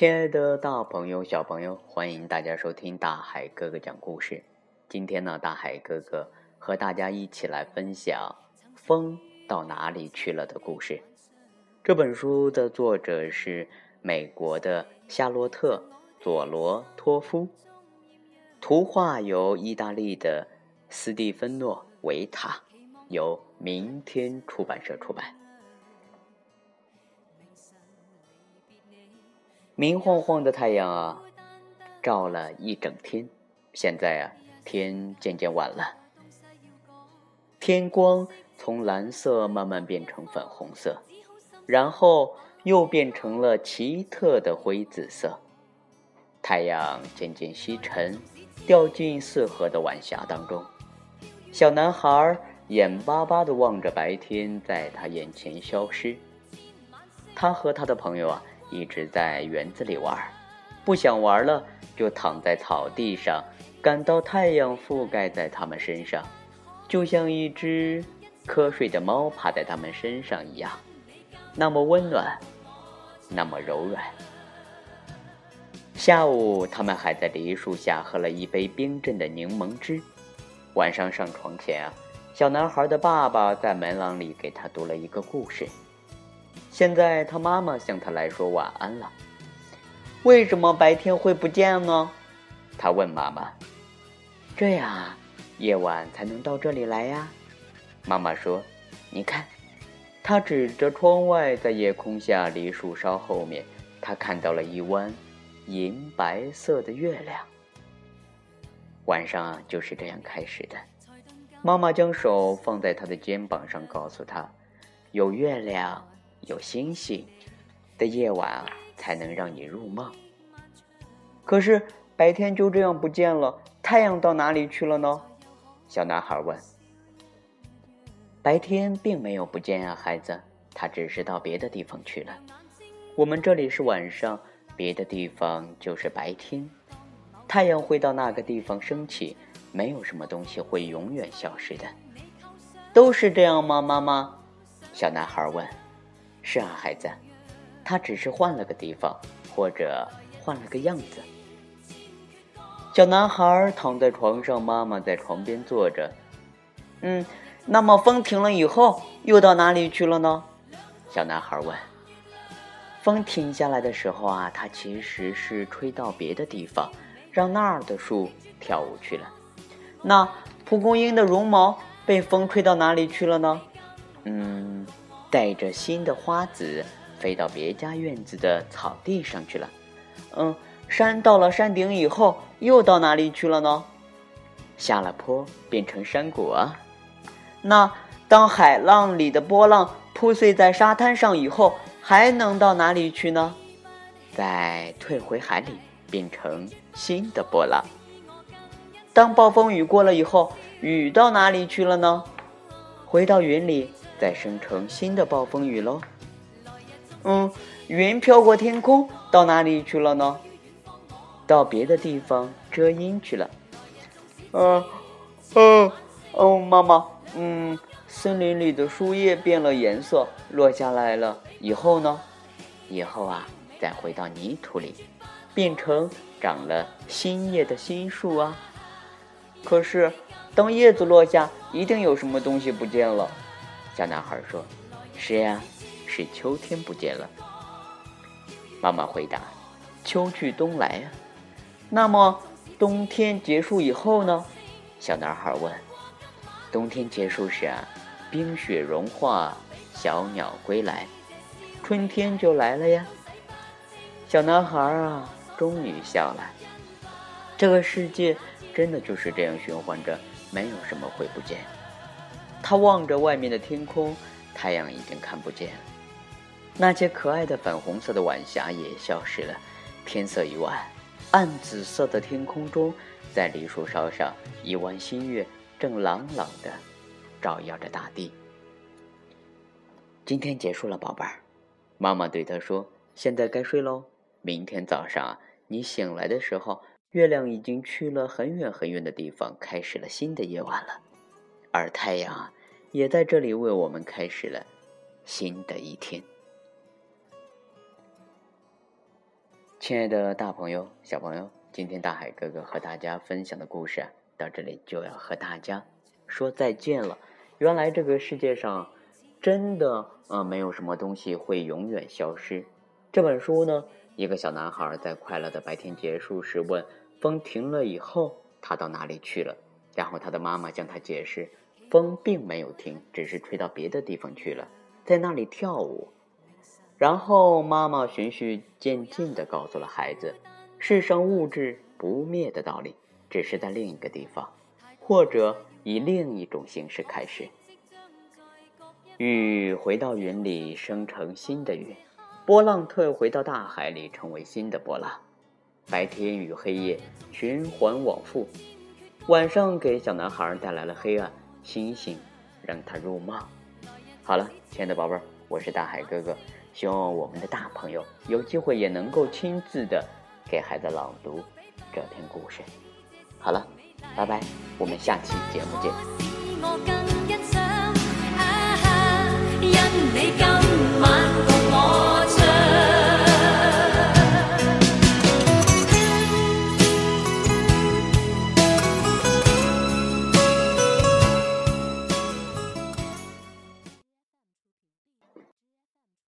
亲爱的大朋友、小朋友，欢迎大家收听大海哥哥讲故事。今天呢，大海哥哥和大家一起来分享《风到哪里去了》的故事。这本书的作者是美国的夏洛特·佐罗托夫，图画由意大利的斯蒂芬诺·维塔，由明天出版社出版。明晃晃的太阳啊，照了一整天。现在啊，天渐渐晚了，天光从蓝色慢慢变成粉红色，然后又变成了奇特的灰紫色。太阳渐渐西沉，掉进四合的晚霞当中。小男孩眼巴巴地望着白天在他眼前消失。他和他的朋友啊。一直在园子里玩，不想玩了就躺在草地上，感到太阳覆盖在他们身上，就像一只瞌睡的猫趴在他们身上一样，那么温暖，那么柔软。下午，他们还在梨树下喝了一杯冰镇的柠檬汁。晚上上床前啊，小男孩的爸爸在门廊里给他读了一个故事。现在他妈妈向他来说晚安了。为什么白天会不见呢？他问妈妈。这样啊，夜晚才能到这里来呀。妈妈说：“你看。”他指着窗外，在夜空下梨树梢后面，他看到了一弯银白色的月亮。晚上就是这样开始的。妈妈将手放在他的肩膀上，告诉他：“有月亮。”有星星的夜晚，才能让你入梦。可是白天就这样不见了，太阳到哪里去了呢？小男孩问。白天并没有不见啊，孩子，他只是到别的地方去了。我们这里是晚上，别的地方就是白天。太阳会到那个地方升起，没有什么东西会永远消失的。都是这样吗，妈妈？小男孩问。是啊，孩子，他只是换了个地方，或者换了个样子。小男孩躺在床上，妈妈在床边坐着。嗯，那么风停了以后，又到哪里去了呢？小男孩问。风停下来的时候啊，它其实是吹到别的地方，让那儿的树跳舞去了。那蒲公英的绒毛被风吹到哪里去了呢？嗯。带着新的花籽飞到别家院子的草地上去了。嗯，山到了山顶以后，又到哪里去了呢？下了坡变成山谷啊。那当海浪里的波浪铺碎在沙滩上以后，还能到哪里去呢？再退回海里，变成新的波浪。当暴风雨过了以后，雨到哪里去了呢？回到云里。再生成新的暴风雨喽。嗯，云飘过天空，到哪里去了呢？到别的地方遮阴去了。嗯，嗯，哦，妈妈，嗯，森林里的树叶变了颜色，落下来了。以后呢？以后啊，再回到泥土里，变成长了新叶的新树啊。可是，当叶子落下，一定有什么东西不见了。小男孩说：“是呀，是秋天不见了。”妈妈回答：“秋去冬来呀。”那么冬天结束以后呢？小男孩问。“冬天结束时啊，冰雪融化，小鸟归来，春天就来了呀。”小男孩啊，终于笑了。这个世界真的就是这样循环着，没有什么会不见。他望着外面的天空，太阳已经看不见了，那些可爱的粉红色的晚霞也消失了，天色已晚，暗紫色的天空中，在梨树梢上，一弯新月正朗朗的照耀着大地。今天结束了，宝贝儿，妈妈对他说：“现在该睡喽，明天早上你醒来的时候，月亮已经去了很远很远的地方，开始了新的夜晚了。”而太阳也在这里为我们开始了新的一天。亲爱的大朋友、小朋友，今天大海哥哥和大家分享的故事啊到这里就要和大家说再见了。原来这个世界上真的呃没有什么东西会永远消失。这本书呢，一个小男孩在快乐的白天结束时问：“风停了以后，他到哪里去了？”然后他的妈妈向他解释：“风并没有停，只是吹到别的地方去了，在那里跳舞。”然后妈妈循序渐进地告诉了孩子，世上物质不灭的道理，只是在另一个地方，或者以另一种形式开始。雨回到云里，生成新的云；波浪退回到大海里，成为新的波浪。白天与黑夜循环往复，晚上给小男孩带来了黑暗，清醒让他入梦。好了，亲爱的宝贝儿，我是大海哥哥。希望我们的大朋友有机会也能够亲自的给孩子朗读这篇故事。好了，拜拜，我们下期节目见。